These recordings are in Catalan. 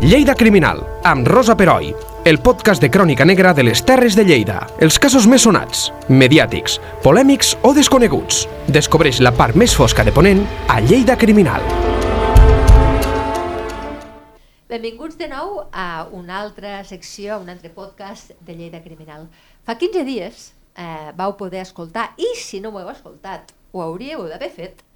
Lleida Criminal, amb Rosa Peroi, el podcast de crònica negra de les Terres de Lleida. Els casos més sonats, mediàtics, polèmics o desconeguts. Descobreix la part més fosca de Ponent a Lleida Criminal. Benvinguts de nou a una altra secció, a un altre podcast de Lleida Criminal. Fa 15 dies eh, vau poder escoltar, i si no ho heu escoltat, ho hauríeu d'haver fet,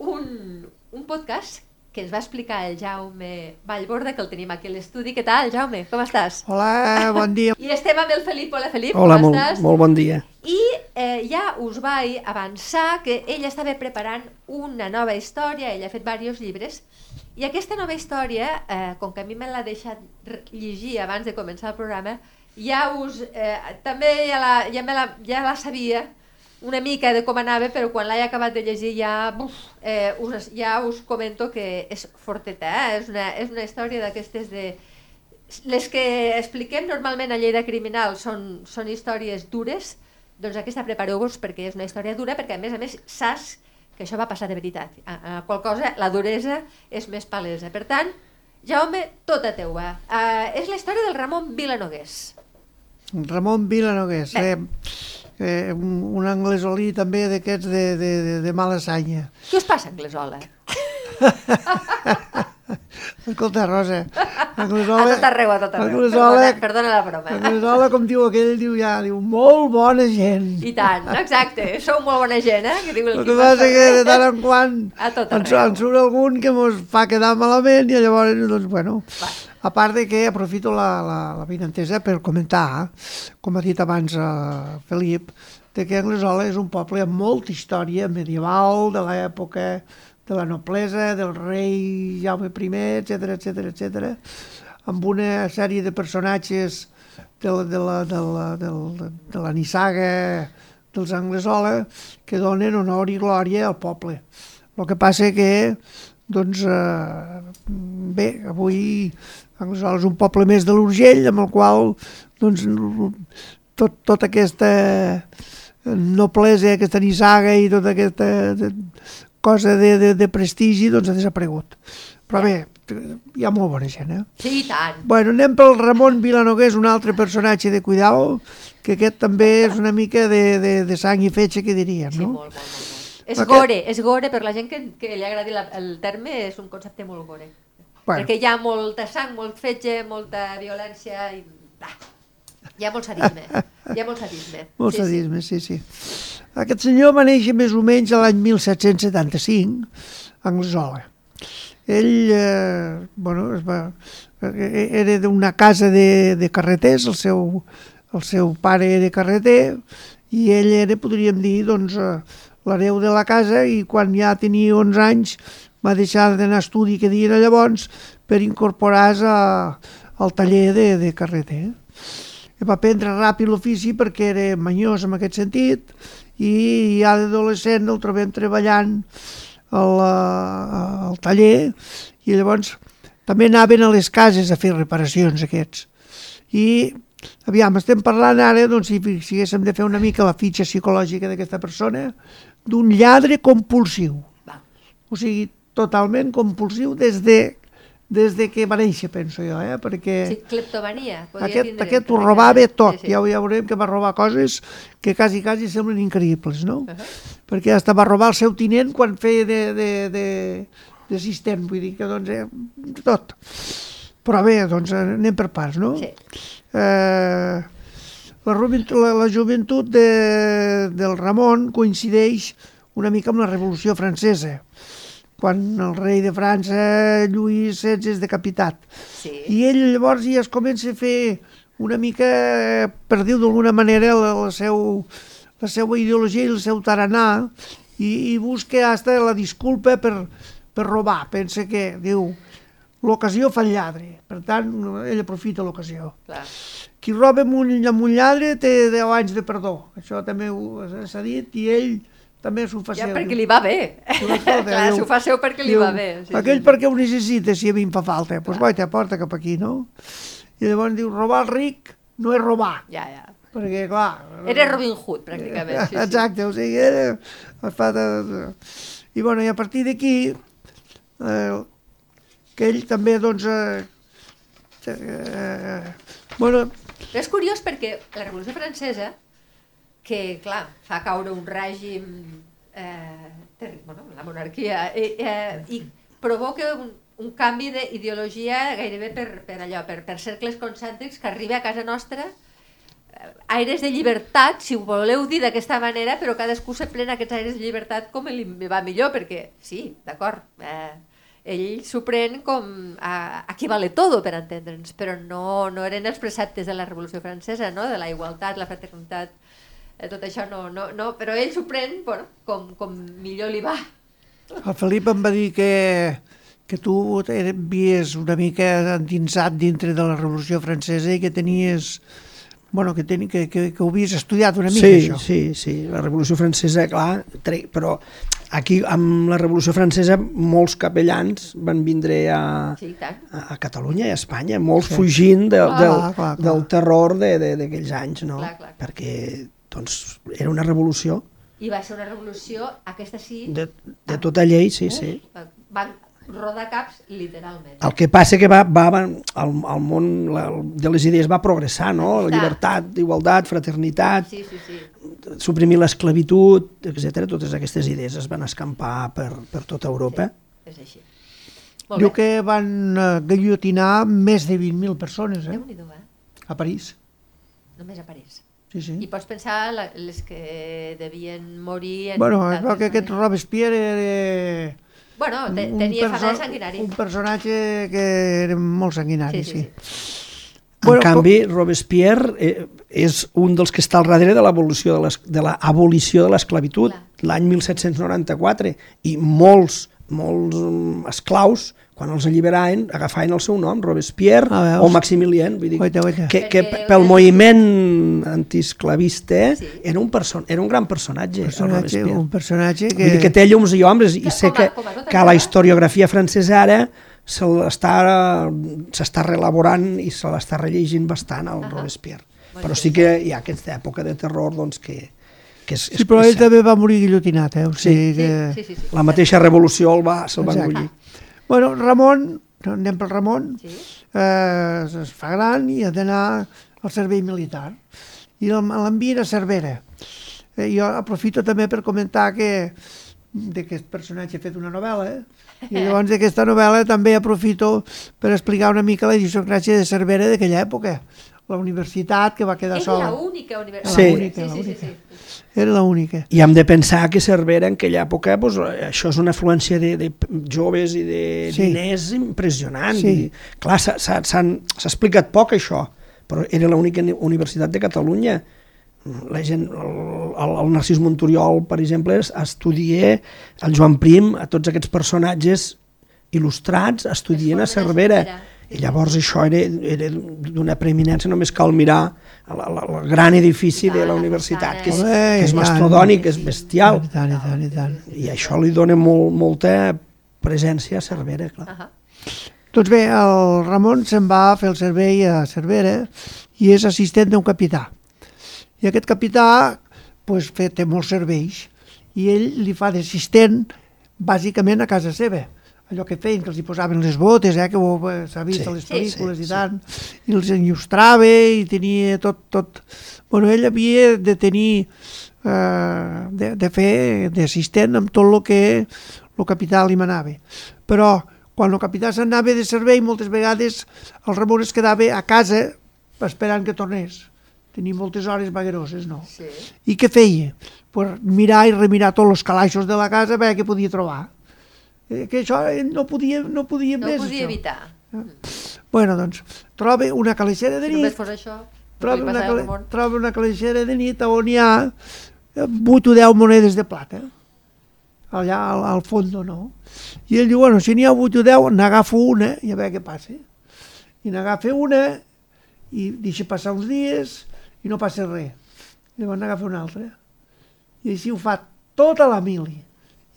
un, un podcast que ens va explicar el Jaume Vallborda, que el tenim aquí a l'estudi. Què tal, Jaume? Com estàs? Hola, bon dia. I estem amb el Felip. Hola, Felip, Hola, com molt, estàs? molt bon dia. I eh, ja us vaig avançar que ell estava preparant una nova història, ell ha fet diversos llibres, i aquesta nova història, eh, com que a mi me l'ha deixat llegir abans de començar el programa, ja us, eh, també ja la, ja, me la, ja la sabia una mica de com anava, però quan l'he acabat de llegir ja, buf, eh, us, ja us comento que és forteta, eh? és, una, és una història d'aquestes de... Les que expliquem normalment a Lleida Criminal són, són històries dures, doncs aquesta prepareu-vos perquè és una història dura, perquè a més a més saps que això va passar de veritat. A, a qual cosa la duresa és més palesa. Per tant, Jaume, tota teua. Uh, és la història del Ramon Vilanogués. Ramon Vilanogués, Bé. eh, eh, un, un anglesolí també d'aquests de, de, de, de mala sanya. Què us passa, Anglesola? Escolta, Rosa, A Anglesola... tot arreu, a tot arreu. Anglesola, Perdona, perdona la broma. Anglesola, com diu aquell, diu ja, diu, molt bona gent. I tant, exacte. Sou molt bona gent, eh? Que diu el El que passa que de tant en quant A tot arreu. ens surt algun que mos fa quedar malament i llavors, doncs, bueno, Va. A part de que aprofito la, la, la vinentesa per comentar, com ha dit abans eh, Felip, de que Anglesola és un poble amb molta història medieval de l'època de la noblesa, del rei Jaume I, etc etc etc, amb una sèrie de personatges de la, de la, de la, de la, de la nissaga dels Anglesola que donen honor i glòria al poble. El que passa que, doncs, eh, bé, avui és un poble més de l'Urgell, amb el qual, doncs, tot, tota aquesta noblesa, aquesta nissaga i tota aquesta de- cosa de, de, de prestigi, doncs, ha desaparegut. Però bé, hi ha molt bona gent, eh? Sí, i tant. Bueno, anem pel Ramon Vilanogués, un altre personatge de cuidao, que aquest també és una mica de, de, de sang i fetge, que diríem, Sí, no? molt, molt, molt. molt. És Aquest- gore, és gore, per la gent que, que li agradi la, el terme, és un concepte molt gore. Bueno. Perquè hi ha molta sang, molt fetge, molta violència i... Ah, hi ha molt sadisme. Hi ha molt sadisme. Molt sí, sadisme, sí, sí. Aquest senyor va néixer més o menys l'any 1775 a Anglesola. Ell, eh, bueno, es va, eh, era d'una casa de, de carreters, el seu, el seu pare era carreter, i ell era, podríem dir, doncs, eh, l'hereu de la casa, i quan ja tenia 11 anys va deixar d'anar a estudi que diuen llavors per incorporar-se al taller de, de carreter. I va aprendre ràpid l'ofici perquè era manyós en aquest sentit i ja d'adolescent el trobem treballant al, al taller i llavors també anaven a les cases a fer reparacions aquests. I aviam, estem parlant ara, doncs, si haguéssim de fer una mica la fitxa psicològica d'aquesta persona, d'un lladre compulsiu. O sigui, totalment compulsiu des de, des de que va néixer, penso jo, eh? perquè... Sí, cleptomania. Aquest, tindre aquest ho robava tot, Sí, sí. ja, ho- ja veurem que va robar coses que quasi, quasi semblen increïbles, no? Uh -huh. Perquè hasta va robar el seu tinent quan feia de, de, de, d'assistent, vull dir que doncs, eh, tot. Però bé, doncs anem per parts, no? Sí. Eh, la, la, la joventut de, del Ramon coincideix una mica amb la Revolució Francesa, quan el rei de França, Lluís XVI, és decapitat. Sí. I ell llavors ja es comença a fer una mica, per dir-ho d'alguna manera, la, la, seu, la seva ideologia i el seu taranà i, i busca hasta la disculpa per, per robar. Pensa que, diu, l'ocasió fa el lladre. Per tant, ell aprofita l'ocasió. Qui roba amb un, amb un lladre té 10 anys de perdó. Això també s'ha dit i ell també s'ho fa Ja seu. perquè li va bé. Diu- s'ho fa seu perquè li diu, va bé. Sí, aquell sí. perquè ho necessita si a mi em fa falta. Doncs pues, guaita, porta cap aquí, no? I llavors diu, robar al ric no és robar. Ja, ja. Perquè, clar... Era Robin Hood, pràcticament. Sí, sí. Exacte, o sigui, era... I, bueno, i a partir d'aquí, eh, que ell també, doncs, eh, eh, bueno, Però és curiós perquè la Revolució Francesa, que, clar, fa caure un règim, eh, terri- bueno, la monarquia, eh, eh, i provoca un, un canvi d'ideologia gairebé per, per allò, per, per cercles concèntrics que arriba a casa nostra eh, aires de llibertat, si ho voleu dir d'aquesta manera, però cadascú se pren aquests aires de llibertat com li va millor, perquè sí, d'acord, eh, ell s'ho pren com a, aquí vale todo, per entendre'ns, però no, no eren els preceptes de la Revolució Francesa, no? de la igualtat, la fraternitat, eh, tot això no, no, no però ell s'ho pren bueno, com, com millor li va. el Felip em va dir que, que tu havies una mica endinsat dintre de la Revolució Francesa i que tenies... Bueno, que, teni, que, que, que ho havies estudiat una mica, Sí, això. sí, sí, la Revolució Francesa, clar, tre- però aquí amb la Revolució Francesa molts capellans van vindre a, Sí, a a Catalunya i a Espanya, molts sí. fugint de, Clar, del, clar, clar. del terror de- de- d'aquells anys, no? Clar, clar. Perquè doncs, era una revolució I va ser una revolució, aquesta sí, de, de tota llei, sí, sí. eh, van rodar caps literalment. El que passa que va, va, va el, el món la, de les idees va progressar, no? La llibertat, igualtat, fraternitat, Sí, sí, sí. suprimir l'esclavitud, etc. Totes aquestes idees es van escampar per, per tota Europa. És així. Molt Diu bé. que van eh, guillotinar més de 20.000 persones, eh? Eh? A París. Només a París. Sí, sí. I pots pensar la, les que devien morir en Bueno, es veu d'altres que aquest. Robespierre era... Bueno, te, tenia fama de perso- sanguinari. Un personatge que era molt sanguinari, Sí, sí, sí. En Bueno, canvi, Robespierre eh, és un dels que està al darrere de l'abolició de l'abolició de l'esclavitud l'any 1794 i molts, molts mm, esclaus quan els alliberaven agafaven el seu nom, Robespierre Ah, veus? o Maximilien, vull dir, Oita, oita. que, que pel moviment antiesclavista Sí. era, un person era un gran personatge, el personatge, Robespierre. un personatge que... Vull dir que té llums i ombres i sé que, que la historiografia francesa ara s'està relaborant i se l'està rellegint bastant al Ahà. Robespierre. Molt Però sí que hi ha aquesta època de terror doncs, que, que és, Sí, però ell també va morir guillotinat, eh? O sigui Sí, que... sí, sí, sí. la mateixa revolució el va, se'l va engullir. Bueno, Ramon, anem pel Ramon, Sí. eh, es fa gran i ha d'anar al servei militar. I l'envien a Cervera. Eh, jo aprofito també per comentar que d'aquest personatge ha fet una novel·la, i llavors d'aquesta novel·la també aprofito per explicar una mica la idiosincràsia de Cervera d'aquella època. La universitat que va quedar Era sola. l'única universitat. Sí. Sí, sí, sí, sí. Era l'única. I hem de pensar que Cervera en aquella època doncs, això és una afluència de, de joves i de Sí. diners impressionant. Sí. I, clar, s'ha- explicat poc això, però era l'única ni- universitat de Catalunya. La gent, el, el, el Narcís Monturiol, per exemple, es- estudia el Joan Prim, a tots aquests personatges il·lustrats estudien a Cervera. Cervera. I llavors això era, era d'una preeminència, només cal mirar el, el, el gran edifici de la universitat, que és, que és mastodònic, és bestial. I tant, i tant, i tant. I això li dona molt, molta presència a Cervera, clar. Ahà. Doncs bé, el Ramon se'n va a fer el servei a Cervera i és assistent d'un capità. I aquest capità pues, fe, té molts serveis i ell li fa d'assistent bàsicament a casa seva. Allò que feien, que els hi posaven les botes, eh, que ho eh, s'ha vist Sí, a les sí, pel·lícules sí, i sí. tant, i els enllustrava i tenia tot... tot... Bueno, ell havia de tenir, eh, de, de fer d'assistent amb tot el que el capità li manava. Però quan el capità s'anava de servei, moltes vegades el Ramon es quedava a casa esperant que tornés. Tenia moltes hores vagueroses, no? Sí. I què feia? Pues mirar i remirar tots els calaixos de la casa a veure què podia trobar. Eh, que això ell no podia, no podia No més, ho podia això. evitar. Bueno, doncs, troba una calaixera de Si només nit, fos això, troba no una, Ramon. troba una calaixera de nit on hi ha 8 o 10 monedes de plata. Allà al, al fons, no? I ell diu, bueno, si n'hi ha 8 o 10, n'agafo una i a veure què passa. I n'agafa una i deixa passar uns dies i no passa res. Llavors n'agafa una altra. I així ho fa tota la mili.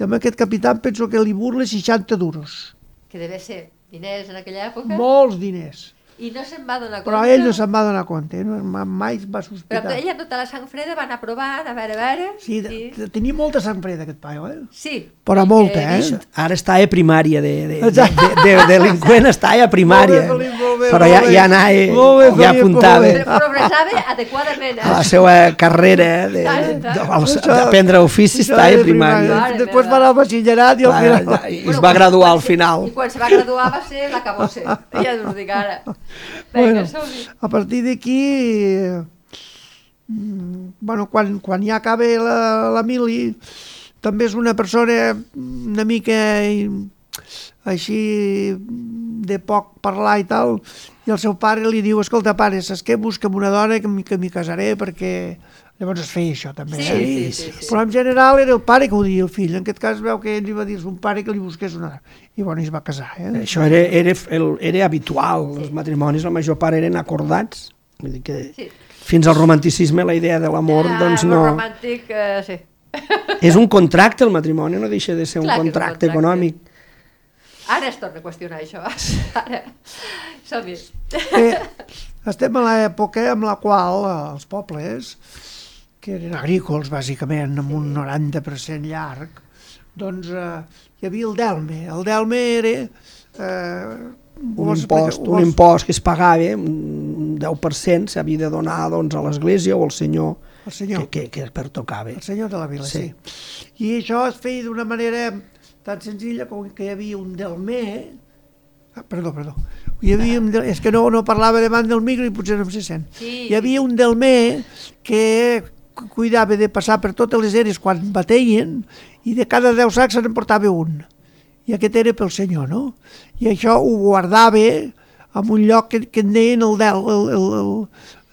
I amb aquest capità penso que li burla 60 duros. Que deve ser diners en aquella època. Molts diners. I no se'n va donar Però compte. ell no se'n va donar compte, no, ma- mai va Però sospitar. que ella tota la sang freda va anar provant, a veure, a veure... Sí, de, tenia molta sang freda aquest paio, eh? sí. Però I molta, eh? Ara està a primària de, de, de, de, de delinqüent, està a primària. Molt bé, bé, Però ja, ja anava, Molt bé, ja apuntava progressava adequadament, a la eh? seva carrera de- Tant, de- d'aprendre oficis, està de a primària. Mare Després va anar al batxillerat i al final... ja, I es va graduar al final. I quan se va graduar va ser la cabosse. Ja us ho dic ara. Vinga, Bueno. A partir d'aquí, mm, bueno, quan, quan ja acaba la, la mili, també és una persona una mica eh, així de poc parlar i tal, i el seu pare li diu, escolta pare, saps què? Busca'm una dona que m'hi casaré perquè... Llavors es feia això també. Sí, eh? sí, sí, sí. Però en general era el pare que ho dia el fill. En aquest cas veu que ell li va dir a son pare que li busqués una dona. I bueno, i es va casar. Eh? Això era, era, el, era habitual, els matrimonis la major part eren acordats, vull dir que Sí. fins al romanticisme la idea de l'amor Ah, doncs no... romàntic, eh, sí. És un contracte, el matrimoni no deixa de ser un Clar un contracte contracte. econòmic. Ara es torna a qüestionar això. Ara. Som-hi. Eh, estem a l'època en la qual eh, els pobles, que eren agrícoles bàsicament, amb un 90% llarg, doncs eh, hi havia el delme. El delme era... Eh, Un impost, un impost que es pagava, un 10% s'havia de donar doncs, a l'església o al senyor, El senyor. que, que, que pertocava. El senyor de la vila, sí. Sí. sí. I això es feia d'una manera tan senzilla com que hi havia un delmer... Ah, perdó, perdó. Hi havia un del... És que no, no parlava davant del micro i potser no em se sent. Sí, Hi havia un delmer que cu- cuidava de passar per totes les eres quan bateien i de cada 10 sacs se n'emportava un. I aquest era pel senyor, no? I això ho guardava en un lloc que, que en deien el del, el, el, el,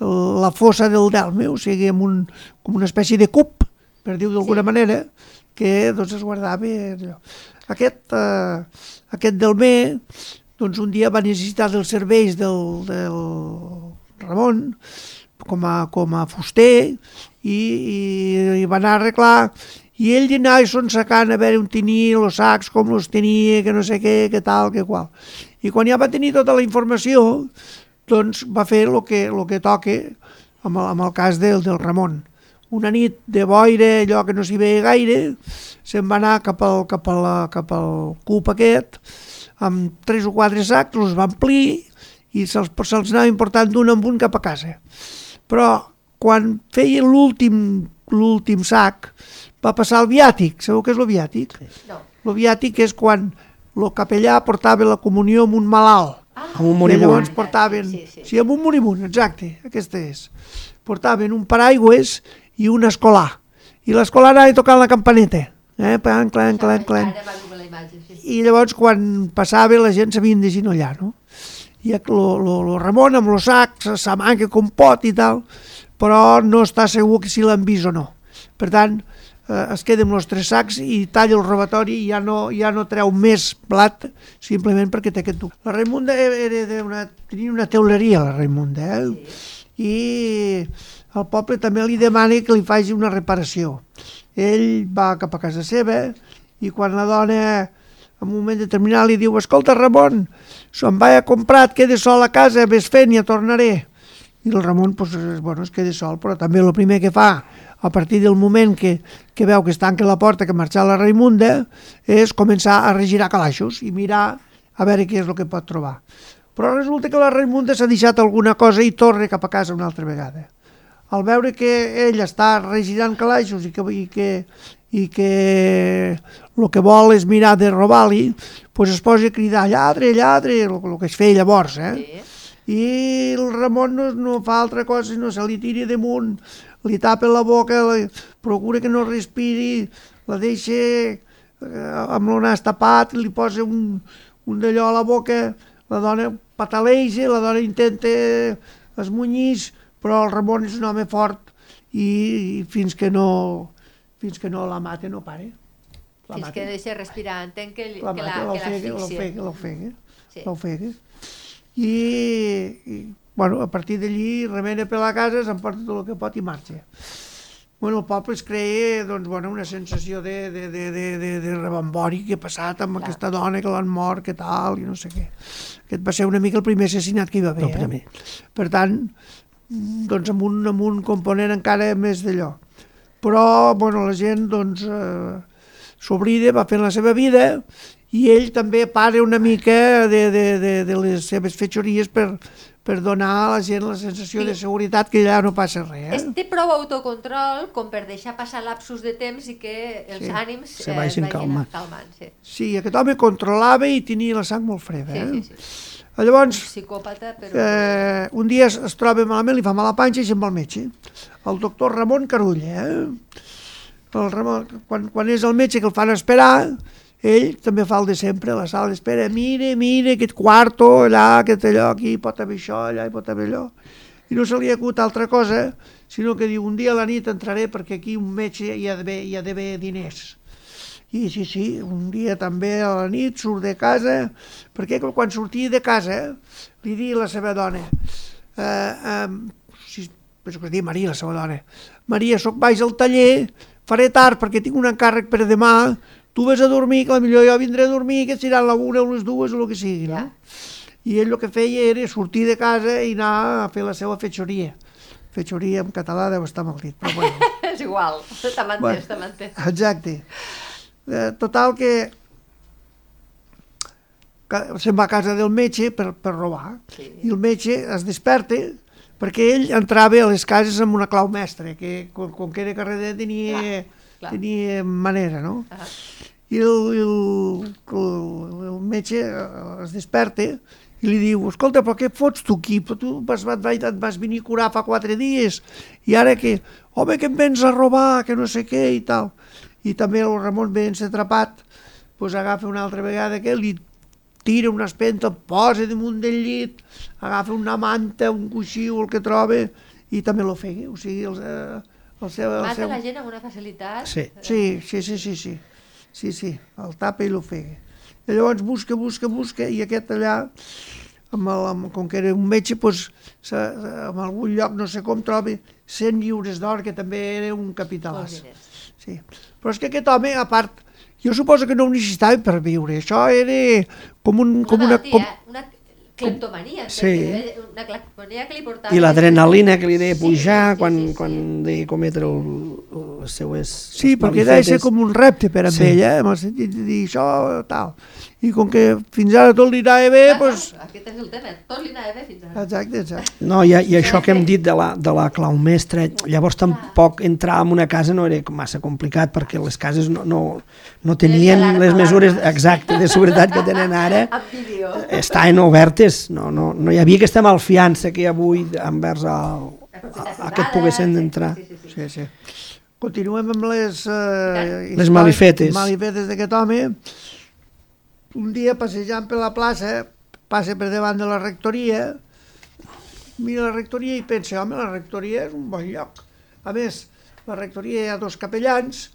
el, la fossa del delme, o sigui, un, com una espècie de cup, per dir-ho d'alguna Sí. manera, que doncs, es guardava allò. Aquest, eh, aquest delmer, doncs un dia va necessitar dels serveis del, del Ramon com a, com a fuster i, i, i va anar a arreglar i ell hi anava sonsacant a veure on tenia els sacs, com els tenia, que no sé què, que tal, que qual. I quan ja va tenir tota la informació, doncs va fer el que, lo que toca amb amb el cas del, del Ramon. Una nit de boira, allò que no s'hi veia gaire, se'n va anar cap al, cap, a la, cap al cup aquest, amb tres o quatre sacs, els va omplir i se'ls se anava important d'un en un cap a casa. Però quan feia l'últim l'últim sac, va passar el viàtic. Sabeu què és el viàtic? No. El viàtic és quan el capellà portava la comunió amb un malalt. Amb un moribund. llavors portaven... Sí, sí. sí, amb un moribund, exacte, aquesta és. Portaven un paraigües i un escolar. I l'escolar anava tocant la campaneta. Eh? Clan, clan, clan, clan. Sí. I llavors quan passava la gent s'havien de ginollar, no? I lo Ramon amb los sacs, sa manca com pot i tal, però no està segur que si l'han vist o no. Per tant, eh, es queda amb els tres sacs i talla el robatori i ja no, ja no treu més blat simplement perquè té aquest duc. La Raimunda era una, tenia una teuleria, la Raimunda, eh? i el poble també li demana que li faci una reparació. Ell va cap a casa seva i quan la dona en un moment determinat li diu escolta Ramon, se'n vaig a comprar, et quedes sol a casa, ves fent i ja tornaré. I el Ramon pues, bueno, es queda sol, però també el primer que fa a partir del moment que, que veu que es tanca la porta, que marxa la Raimunda, és començar a regirar calaixos i mirar a veure què és el que pot trobar. Però resulta que la Raimunda s'ha deixat alguna cosa i torna cap a casa una altra vegada. Al veure que ell està regirant calaixos i que, i que, i que el que vol és mirar de robar-li, pues es posa a cridar lladre, lladre, el, el que es feia llavors, eh? Sí. I el Ramon no, no fa altra cosa, sinó se li tira damunt, li tapa la boca, la, procura que no respiri, la deixa eh, amb el nas tapat, li posa un, un d'allò a la boca, la dona pataleja, la dona intenta esmunyir, però el Ramon és un home fort i, i fins que no fins que no la mata no pare. La Fins mata. que deixa respirar, entenc que, la que mata, la, que l'ofega, l'asfixia. l'ofega, l'ofega, Sí. l'ofega. I, i, bueno, a partir d'allí remena per la casa, s'emporta tot el que pot i marxa. Bueno, el poble es creia doncs, bueno, una sensació de, de, de, de, de, de rebambori que ha passat amb Clar. aquesta dona que l'han mort, que tal, i no sé què. Aquest va ser una mica el primer assassinat que hi va haver. Primer. Eh? Per tant, doncs amb un, amb un component encara més d'allò. Però, bueno, la gent, doncs, eh, s'oblida, va fent la seva vida i ell també para una mica de, de, de, de les seves fetxories per, per donar a la gent la sensació de seguretat que allà no passa res. Es Eh? té prou autocontrol com per deixar passar lapsos de temps i que els Sí. ànims Se vagin calmant. calmant sí. Sí, aquest home controlava i tenia la sang molt freda. Sí, Eh? sí, sí. Llavors, Psicòpata, però... eh, un dia es, es troba malament, li fa mal a la panxa i se'n va al metge. El doctor Ramon Carulla. Eh? El Ramon, quan, quan és el metge que el fan esperar, ell també fa el de sempre, a la sala d'espera, mire, mire, aquest quarto, allà, aquest allò, aquí pot haver això, allà hi pot haver allò. I no se li acut altra cosa, sinó que diu, un dia a la nit entraré perquè aquí un metge hi ha d'haver diners. I sí, sí, un dia també a la nit surt de casa, perquè quan sortia de casa li diu a la seva dona, eh, eh, si, penso que es diu Maria, la seva dona, Maria, sóc baix al taller, faré tard perquè tinc un encàrrec per demà, tu vés a dormir, que millor jo vindré a dormir, que seran la una o les dues o el que sigui, no? I ell el que feia era sortir de casa i anar a fer la seva fetxoria. Fetxoria en català deu estar mal dit, però bueno. És igual, t'ha Bueno. mantès, t'ha mantès. Exacte. Eh, total que, que se'n va a casa del metge per, per robar Sí. i el metge es desperta perquè ell entrava a les cases amb una clau mestra que com, com que era carrer tenia, Clar, clar. tenia manera, no? Ah. I el, el, el, el metge eh, es desperta i li diu, escolta, però què fots tu aquí? Però tu vas, vas, vas, et vas venir a curar fa quatre dies i ara que, home, que em vens a robar, que no sé què i tal. I també el Ramon ben atrapat, doncs agafa una altra vegada que li tira una espenta, posa damunt del llit, agafa una manta, un coixí o el que troba i també l'ofega. O sigui, el, eh, el seu... El Mata seu... la gent amb una facilitat. Sí. Sí, sí, sí, sí, sí. Sí, sí, el tapa i l'ofega. I llavors busca, busca, busca, i aquest allà, amb el, amb, com que era un metge, doncs, se, en algun lloc, no sé com, troba 100 lliures d'or, que també era un capitalàs. Sí. Però és que aquest home, a part, jo suposo que no ho necessitava per viure. Això era com, un, com una, Com, una cleptomania, Sí. una cleptomania que li portava... I l'adrenalina que li deia Sí, pujar sí, quan, sí, sí. quan deia cometre el, les seues sí, perquè deia ser com un repte per a Sí. ell, eh? en el sentit de dir això, tal. I com que fins ara tot li anava bé, Ah, doncs... no, Aquest és el tema, tot li anava bé fins ara. Exacte, exacte. No, i, i això que hem dit de la, de la clau mestra, llavors tampoc entrar en una casa no era massa complicat perquè les cases no, no, no tenien les mesures exactes de seguretat que tenen ara. Estaven obertes, no, no, no hi havia aquesta malfiança que hi ha avui envers el, a, a que poguessin sí, entrar. Sí, sí, sí. Sí, sí. Continuem amb les... Eh, Les malifetes. malifetes d'aquest home. Un dia passejant per la plaça, passa per davant de la rectoria, mira la rectoria i pensa, home, la rectoria és un bon lloc. A més, la rectoria hi ha dos capellans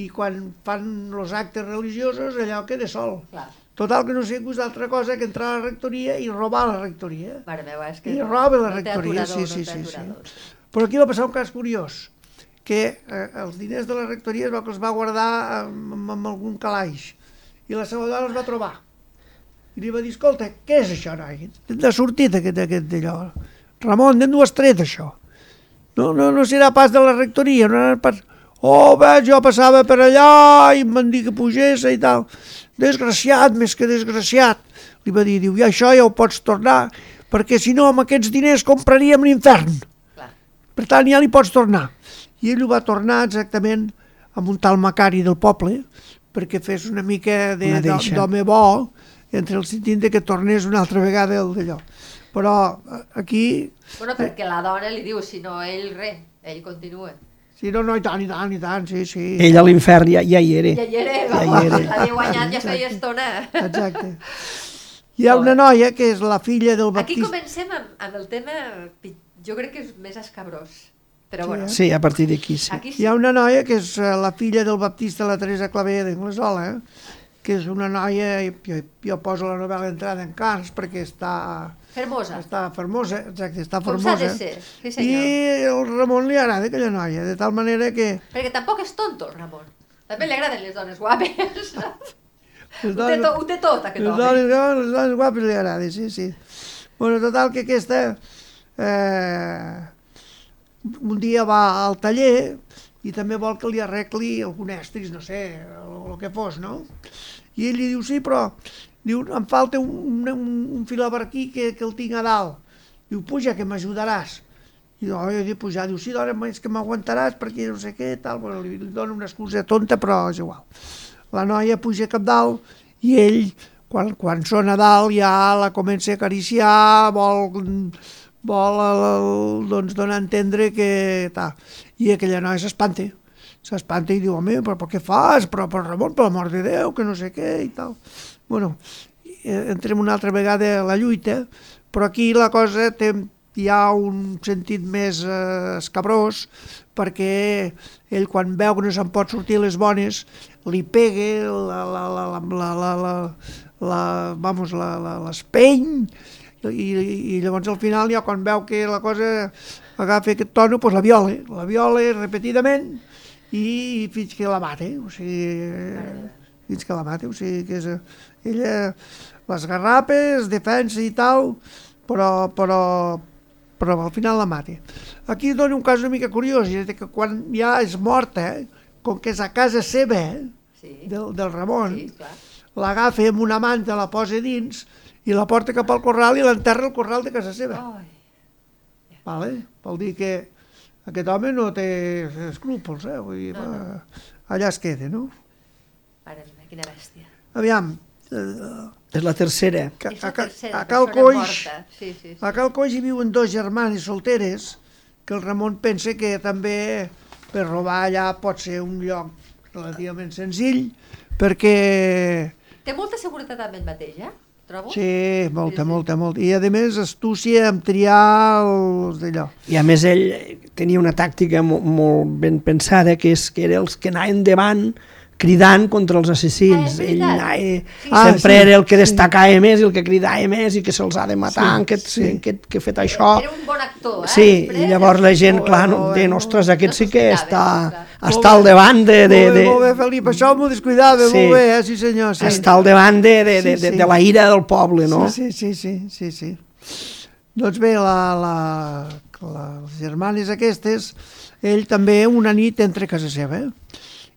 i quan fan els actes religiosos allò queda sol. Clar. Total que no sé gust d'altra cosa que entrar a la rectoria i robar la rectoria. Mare meva, és que... I roba la no rectoria, sí, sí, no sí, sí. Però aquí va passar un cas curiós, que eh, els diners de la rectoria es veu que els va guardar amb, amb algun calaix, i la seva dona els va trobar. I li va dir, escolta, què és això, noi? D'on ha sortit aquest, aquest d'allò? Ramon, d'on ho has tret, això? No, no, no serà pas de la rectoria, no era pas... Oh, veig, jo passava per allà i em van dir que pugés i tal. Desgraciat, més que desgraciat. Li va dir, diu, i això ja ho pots tornar, perquè si no amb aquests diners compraríem l'infern. Per tant, ja li pots tornar. I ell ho va tornar exactament amb un tal Macari del poble, perquè fes una mica d'home bo, entre el sentit de que tornés una altra vegada el d'allò. Però eh, aquí, Bueno, perquè la dona li diu, si no, ell res, ell continua. sí, no, no, i tant, i tant, i tant, sí, sí. Ell a l'infern ja, ja hi era. Ja hi era, Ja hi era. l'havia guanyat ja feia estona. Exacte. Hi ha una noia que és la filla del Aquí Baptista. comencem amb, amb el tema, jo crec que és més escabrós. Però Sí, bueno, eh? Sí, a partir d'aquí sí. aquí Hi sí. ha una noia que és eh, la filla del Baptista, la Teresa Clavé d'Anglesola, eh? que és una noia, jo, jo poso la novel·la entrada en cants perquè està, Fermosa. està formosa, exacte, està Com s'ha de ser, sí I senyor. el Ramon li agrada aquella noia, de tal manera que Perquè tampoc és tonto el Ramon. També li agraden les dones guapes. les Ho té, to, ho té tot, aquest les home. dones, les dones guapes li agrada, sí, sí. Bueno, total que aquesta eh, un dia va al taller i també vol que li arregli algun estris, no sé, el, el que fos, no? I ell li diu, sí, però diu, em falta un, un, un, filaberquí que, que el tinc a dalt. Diu, puja, que m'ajudaràs. I jo, jo dic, pujar, diu, sí, dona, és que m'aguantaràs perquè no sé què, tal, bueno, li, li dono una excusa tonta, però és igual. La noia puja cap dalt i ell, quan, quan són a dalt, ja la comença a acariciar, vol, vol el, el, doncs, donar a entendre que... Tal. I aquella noia s'espanta, s'espanta i diu, home, però, però què fas? Però, però Ramon, per l'amor de Déu, que no sé què i tal. Bueno, eh, entrem una altra vegada a la lluita, però aquí la cosa té, hi ha un sentit més eh, escabrós perquè ell quan veu que no se'n pot sortir les bones li pega la, la, la, la, la, la, la, la, vamos, la, la, l'espeny i, i llavors al final ja quan veu que la cosa agafa aquest tono doncs la viola, la viola repetidament i fins que la mata, o sigui, fins que la mata, o sigui que és, ella les garrapes, defensa i tal, però, però, però al final la mata. Aquí dona un cas una mica curiós, i és que quan ja és morta, eh, com que és a casa seva, eh, Sí. del, del Ramon, Sí, l'agafa amb una manta, la posa dins i la porta cap al corral i l'enterra al corral de casa seva. Ai, Vale? Vol dir que aquest home no té escrúpols, eh? Vull dir, No, va, allà es queda, no? mare meva, quina bèstia. Aviam, eh, És la tercera. a, tercera a Cal Coix. Sí, sí, sí. a Cal Coix hi viuen dos germanes solteres que el Ramon pensa que també per robar allà pot ser un lloc relativament senzill perquè Té molta seguretat amb ell mateix, eh? Trobo? Sí, molta, Sí, sí. molta, molta. I a més astúcia en triar els d'allò. I a més ell tenia una tàctica molt, molt ben pensada, que és que era els que anaven davant cridant contra els assassins. Ah, ell Sí. Ah, sempre sí, era el que sí. destacava més i el que cridava més i que se'ls ha de matar, Sí, en aquest, sí. en aquest, que ha fet això. Era un bon actor, eh? Sí, Després, i llavors la gent, Molt bé, clar, no, molt de molt aquest sí que No està, clar. està al davant de... de, molt bé, de, molt bé, Felip, això m'ho descuidava, Sí. molt bé, eh? sí senyor. Sí. està al davant de, de, de, Sí, de, sí. de la ira del poble, no? Sí, sí, sí, sí, sí, sí. Doncs bé, la, la, la, les germanes aquestes, ell també una nit entra a casa seva eh?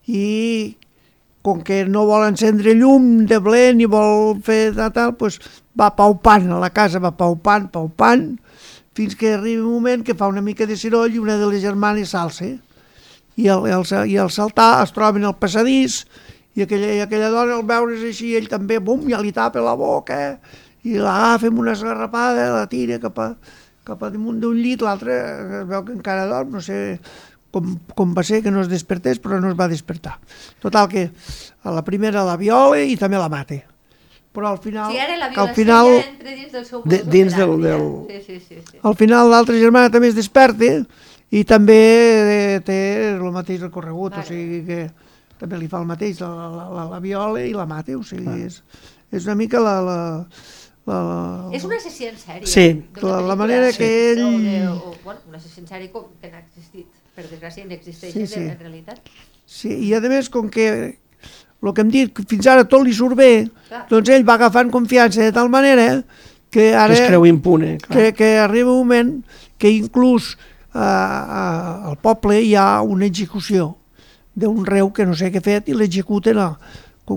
i com que no vol encendre llum de ble ni vol fer de tal, doncs va paupant a la casa, va paupant, paupant, fins que arriba un moment que fa una mica de ciroll i una de les germanes s'alça. I el, el, i el saltar es troben al passadís i aquella, i aquella dona al veure's així, ell també, bum, ja li tapa la boca eh? i l'agafa amb una esgarrapada, la tira cap a, cap a damunt d'un llit, l'altre eh, es veu que encara dorm, no sé com, com va ser que no es despertés, però no es va despertar. Total que a la primera la viola i també la mata. Però al final... Sí, ara la que al final, ja entra dins del seu De- dins del- del-? Sí, sí, sí. sí. al final l'altra germana també es desperta i també eh, té el mateix recorregut, o Vale. sigui que també li fa el mateix, la, la, la, la viola i la mata, o sigui, és, és una mica la... la, la, la És un assassí en sèrie. Sí. La- la manera sí. que ell- O de, o, bueno, un assassí en sèrie com, que n'ha existit. Per desgràcia n'existeix Sí, sí, en realitat. Sí, i a més, com que el que hem dit, que fins ara tot li surt bé, Clar. doncs ell va agafant confiança de tal manera que ara... Que es creu impune. Clar. que, que arriba un moment que inclús eh, al poble hi ha una execució d'un reu que no sé què ha fet i l'executen a-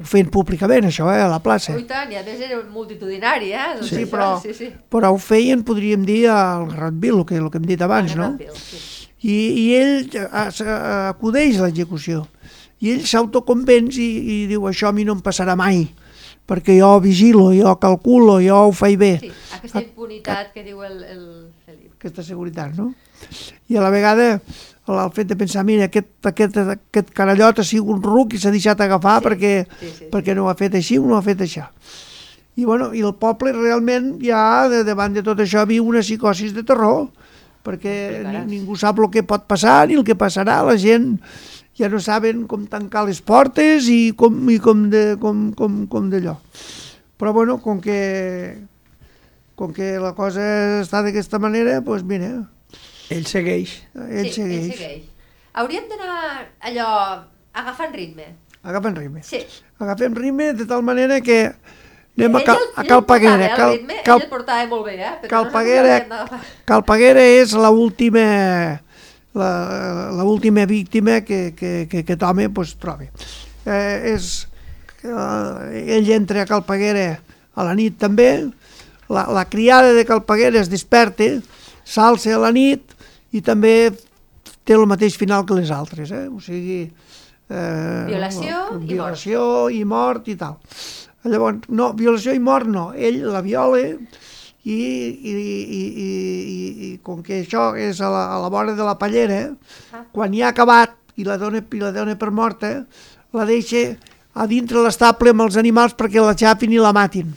fent públicament, això, eh, a la plaça. Oh, i tant, i a més era multitudinari, eh? Doncs Sí, això, però, Sí, sí. però ho feien, podríem dir, al Ratville, el que, el que hem dit abans, no? Rampil, Sí. I, i ell eh, acudeix a l'execució i ell s'autoconvenç i, i diu això a mi no em passarà mai perquè jo vigilo, jo calculo, jo ho faig bé sí, aquesta impunitat que diu el, el Felip. aquesta seguretat, no? I a la vegada el, el fet de pensar, mira, aquest, aquest, aquest carallot ha sigut un ruc i s'ha deixat agafar Sí, perquè, sí, sí, perquè no ho ha fet així o no ho ha fet això. I, bueno, I el poble realment ja de, davant de tot això viu una psicosis de terror perquè ni, ningú sap el que pot passar ni el que passarà, la gent ja no saben com tancar les portes i com, i com, de, com, com, com d'allò. Però bueno, com que, com que la cosa està d'aquesta manera, doncs mira, Ell segueix. ell sí, segueix. Ell segueix. Hauríem d'anar allò agafant ritme. Agafen ritme. Sí. Agafem ritme de tal manera que anem a, Ell Cal, a ell el Calpaguera. portava, eh, el Cal, ritme, Cal, ell el portava molt bé, eh? Nosaltres l'hauríem d'agafar. Calpaguera és l'última última víctima que, que, que aquest home pues, troba. Eh, és, eh, ell entra a Calpaguera a la nit també, la, la criada de Calpaguera es desperta, s'alça a la nit i també té el mateix final que les altres, eh? o sigui... Eh, violació, violació i mort. i tal. Llavors, no, violació i mort no, ell la viola i, i, i, i, i, i com que això és a la, a la vora de la pallera, ah. quan hi ha acabat i la dona, i la dona per morta, la deixa a dintre l'estable amb els animals perquè la xapin i la matin.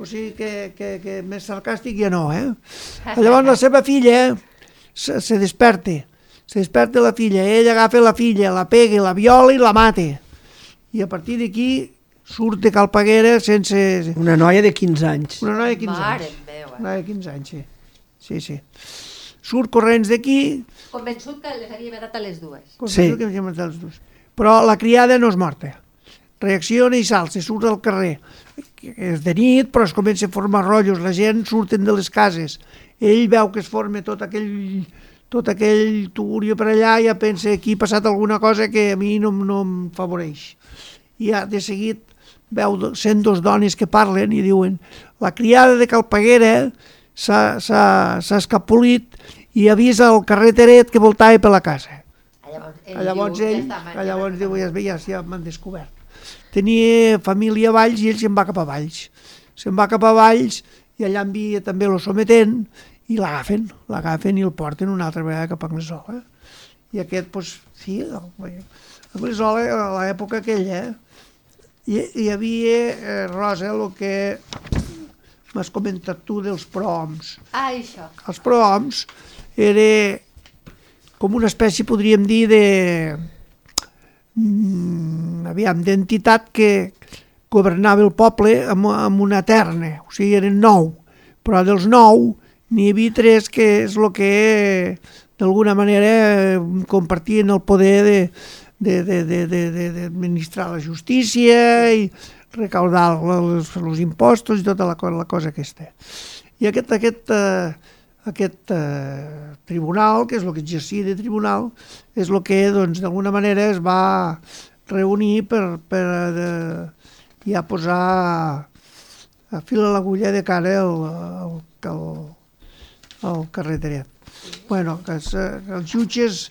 O sigui que, que, que més sarcàstic ja no, eh? Llavors la seva filla se, se desperta, se desperta la filla, ell agafa la filla, la pega, la viola i la mata. I a partir d'aquí surt de Calpaguera sense... Una noia de 15 anys. Una noia de 15 Mare anys. Meva. Una noia de 15 anys, sí. Sí, sí. Surt corrents d'aquí... Convençut que les havia matat a les dues. Convençut sí. que havia matat les dues. Però la criada no és morta reacciona i s'alça, surt al carrer. És de nit, però es comença a formar rotllos, la gent surten de les cases. Ell veu que es forma tot aquell, tot aquell tugurio per allà i ja pensa aquí ha passat alguna cosa que a mi no, no em favoreix. I ja de seguit veu sent dos dones que parlen i diuen la criada de Calpaguera s'ha escapolit i avisa el carreteret que voltava per la casa. Llavors ell, llavors diu, ell, ja llavors diu, ja, ja, ja m'han descobert tenia família a Valls i ell se'n va cap a Valls. Se'n va cap a Valls i allà envia també lo sometent i l'agafen, l'agafen i el porten una altra vegada cap a Anglesola. I aquest, doncs, sí, Anglesola, a l'època aquella, hi, hi havia, eh, Rosa, el que m'has comentat tu dels proms. Ah, això. Els proms era com una espècie, podríem dir, de, mm, aviam, d'entitat que governava el poble amb, amb una terna, o sigui, eren nou, però dels nou n'hi havia tres que és el que d'alguna manera compartien el poder d'administrar la justícia i recaudar els, els impostos i tota la, la cosa aquesta. I aquest, aquest, eh, aquest eh, tribunal, que és el que exercia de tribunal, és el que doncs, d'alguna manera es va reunir per, per de, ja posar a fil a l'agulla de cara al, al, al, al carreteret. Bueno, que, se, els jutges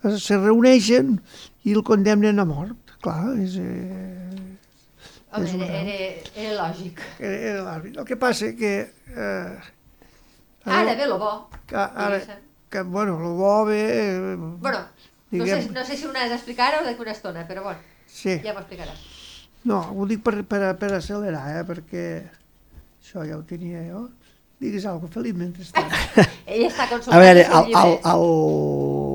se reuneixen i el condemnen a mort. Clar, és, eh, Home, és era, era, era lògic. Era, era lògic. El que passa que eh, Ara ve lo bo. Que, ara, que, bueno, lo bo ve... Eh, bueno, diguem... no, sé, no sé si ho has d'explicar o d'aquí una estona, però bueno, sí. ja m'ho explicaràs. No, ho dic per, per, per accelerar, eh, perquè això ja ho tenia jo. Digues alguna cosa, Felip, mentrestant. Ell està consultant A veure, el, el, el, el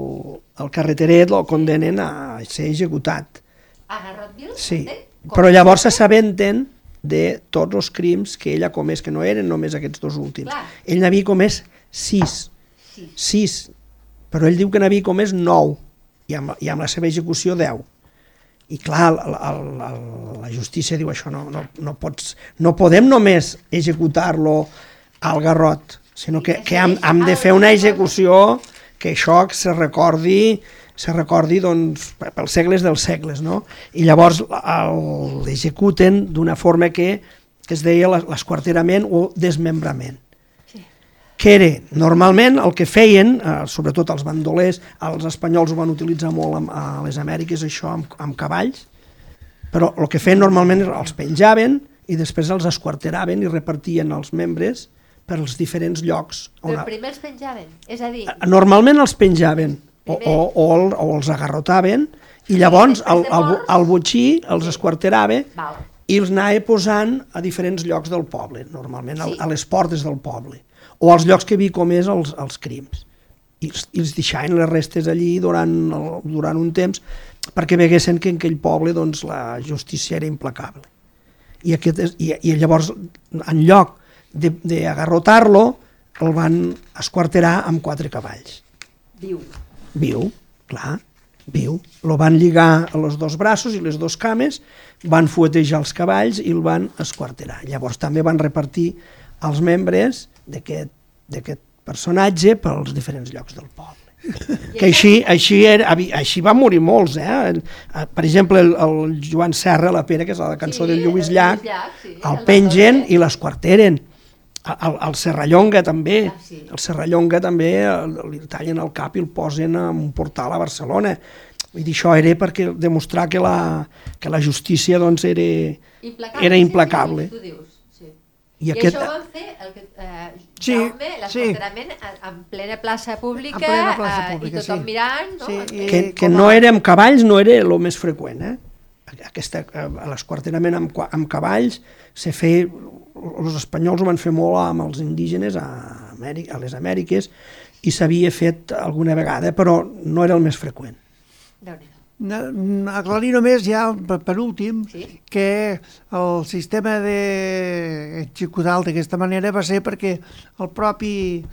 carreteret el condenen a ser executat. A Garrotville? Sí, però llavors s'assabenten de tots els crims que ell ha comès, que no eren només aquests dos últims. Clar. Ell n'havia comès sis. Sí. Sis. Però ell diu que n'havia comès nou, i amb, i amb la seva execució deu. I clar, el, el, el, la justícia diu això, no, no, no, pots, no podem només executar-lo al garrot, sinó que, que hem, hem de fer una execució que això se recordi se recordi doncs, pels segles dels segles. No? I llavors l'executen d'una forma que, que es deia l'esquarterament o desmembrament. Sí. Que era, normalment, el que feien, eh, sobretot els bandolers, els espanyols ho van utilitzar molt a les Amèriques, això, amb, amb cavalls, però el que feien normalment els penjaven i després els esquarteraven i repartien els membres per als diferents llocs. Però primer els penjaven, és a dir... Normalment els penjaven, o, o, o, el, o els agarrotaven i llavors el, el, el botxí els esquarterava i els anava posant a diferents llocs del poble, normalment sí. a, a les portes del poble, o als llocs que havia comès els, els crims. I, i els deixaven les restes allí durant, el, durant un temps perquè veguessin que en aquell poble doncs, la justícia era implacable. I, aquest és, i, i llavors, en lloc d'agarrotar-lo, el van esquarterar amb quatre cavalls. Viu. Viu, clar, viu. Lo van lligar a los dos braços i les dos cames, van fuetejar els cavalls i el van esquarterar. Llavors també van repartir els membres d'aquest personatge pels diferents llocs del poble. que així, així, era, així van morir molts, eh? Per exemple, el, el Joan Serra, la Pere, que és la cançó Sí, del Lluís Llach, Llach, sí, el el pengen i l'esquarteren. El, el Serrallonga també, Ah, sí. el Serrallonga també el- li tallen el cap i el posen en un portal a Barcelona. Vull dir, això era perquè demostrar que la, que la justícia doncs, era, Implacable, era sí, implacable. Sí, sí, tu dius, sí. I I, aquest- això van fer el que, eh, Sí, Jaume, sí. l'esquarterament en- en plena plaça pública, En plena plaça eh, pública, i tothom sí. mirant, no? Sí, i- que, que no era amb cavalls no era el més freqüent, eh? Aquesta, eh, l'esquarterament amb, amb cavalls se feia, els espanyols ho van fer molt amb els indígenes a, Amèrica, a les Amèriques i s'havia fet alguna vegada, però no era el més freqüent. Aclarir només ja, per, per últim, Sí. que el sistema d'executar d'aquesta manera va ser perquè el propi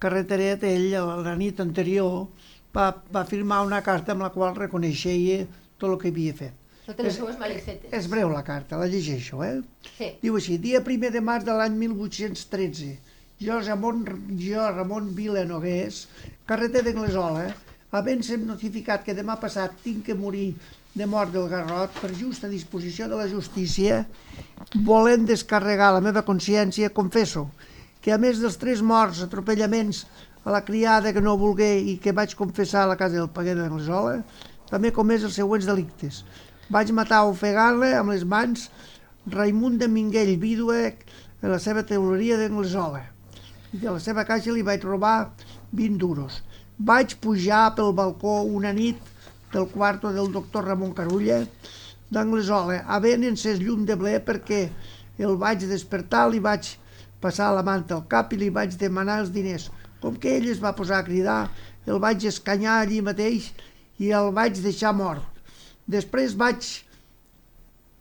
Carreteret, ell, la nit anterior, va, va firmar una carta amb la qual reconeixia tot el que havia fet. Totes les seues malifetes. És breu la carta, la llegeixo, eh? Sí. Diu així, dia 1 de març de l'any 1813, jo, Ramon, jo, Ramon Vila Nogués, carreter d'Anglesola, havent-se notificat que demà passat tinc que morir de mort del garrot per justa disposició de la justícia, volent descarregar la meva consciència, confesso que a més dels tres morts, atropellaments a la criada que no volgué i que vaig confessar a la casa del Paguer d'Anglesola, també comès els següents delictes. Vaig matar ofegant-la amb les mans Raimund de Minguell, vídua de la seva teuleria d'Anglesola. I de la seva caixa li vaig robar 20 duros. Vaig pujar pel balcó una nit del quarto del doctor Ramon Carulla d'Anglesola, havent encès llum de ble perquè el vaig despertar, li vaig passar la manta al cap i li vaig demanar els diners. Com que ell es va posar a cridar, el vaig escanyar allí mateix i el vaig deixar mort. Després vaig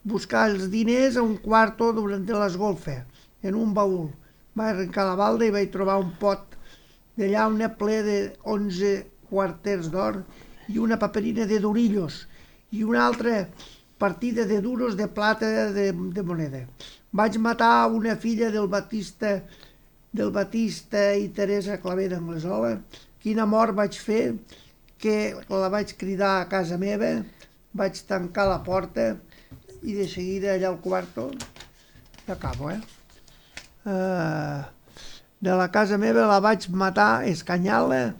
buscar els diners a un quarto durant les golfes, en un baúl. Vaig arrencar la balda i vaig trobar un pot de llauna ple de 11 quarters d'or i una paperina de durillos i una altra partida de duros de plata de, de moneda. Vaig matar una filla del Batista del Batista i Teresa Clavé d'Anglesola. Quina mort vaig fer que la vaig cridar a casa meva, vaig tancar la porta i de seguida allà al quarto acabo, eh? Uh, de la casa meva la vaig matar, escanyar-la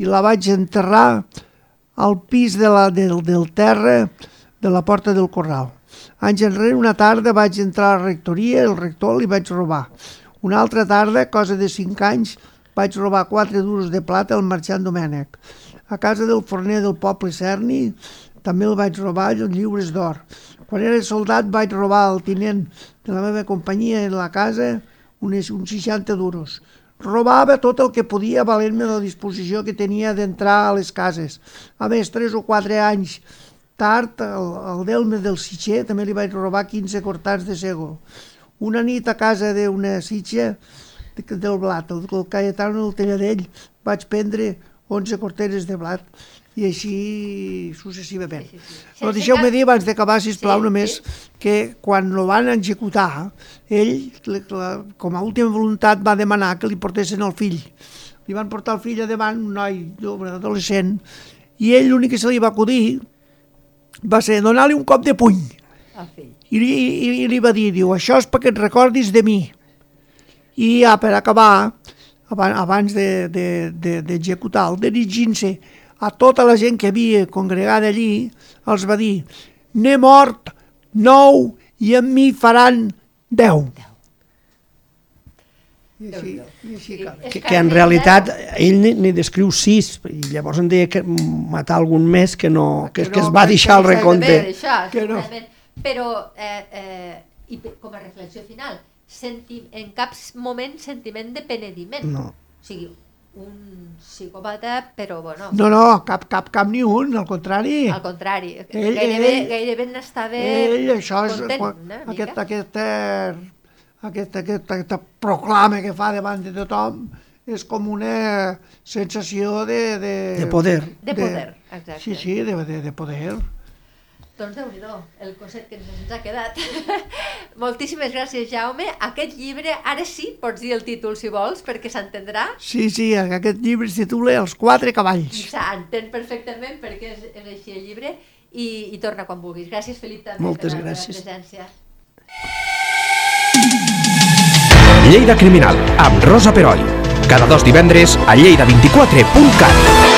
i la vaig enterrar al pis de la, del, del terra de la porta del corral. Anys enrere, una tarda, vaig entrar a la rectoria, el rector li vaig robar. Una altra tarda, cosa de cinc anys, vaig robar quatre duros de plata al marxant Domènec. A casa del forner del poble Cerni també el vaig robar els lliures d'or. Quan era soldat vaig robar al tinent de la meva companyia en la casa uns 60 duros. Robava tot el que podia valent-me la disposició que tenia d'entrar a les cases. A més, tres o quatre anys tard, el, el Delme del Sitxer també li vaig robar 15 cortants de sego. Una nit a casa d'una sitxa de- del blat, el, Cayetano del Telladell, vaig prendre 11 corteres de blat i així successivament. Sí, sí, sí. Però deixeu-me dir, abans d'acabar, sisplau, Sí, només, sí. que quan lo van executar, ell, la- com a última voluntat, va demanar que li portessin el fill. Li van portar el fill a davant, un noi jove, adolescent, i ell l'únic que se li va acudir va ser donar-li un cop de puny. I, i, i li va dir, diu, això és perquè et recordis de mi. I ja per acabar, aban- abans d'executar, de, de, d'executar-lo, dirigint-se a tota la gent que havia congregat allí, els va dir, n'he mort nou i amb mi faran deu. I així, i així Que, que en realitat ell ni, ni descriu sis, i llavors en deia que matar algun més que no, que, Que es va deixar el recompte. Que no. Però, eh, eh, i com a reflexió final, senti, en cap moment sentiment de penediment. No. O sigui, un psicòpata, però bueno, No, no, cap, cap, cap ni un, al contrari. al contrari, Ell- gairebé, ell- gairebé n'estava Ell, això és... content, quan, una mica. aquest, aquesta, aquesta, aquesta, aquesta proclama que fa davant de tothom és com una sensació de... De, De poder. De poder, exacte. Sí, sí, de, de, de poder. Doncs déu nhi el coset que ens ha quedat. Moltíssimes gràcies, Jaume. Aquest llibre, ara sí, pots dir el títol si vols, perquè s'entendrà. Sí, sí, aquest llibre es titula Els quatre cavalls. S'entén perfectament perquè és, és així el llibre i, i torna quan vulguis. Gràcies, Felip, també Moltes per la gràcies. presència. Lleida Criminal, amb Rosa Peroi. Cada dos divendres a lleida24.cat.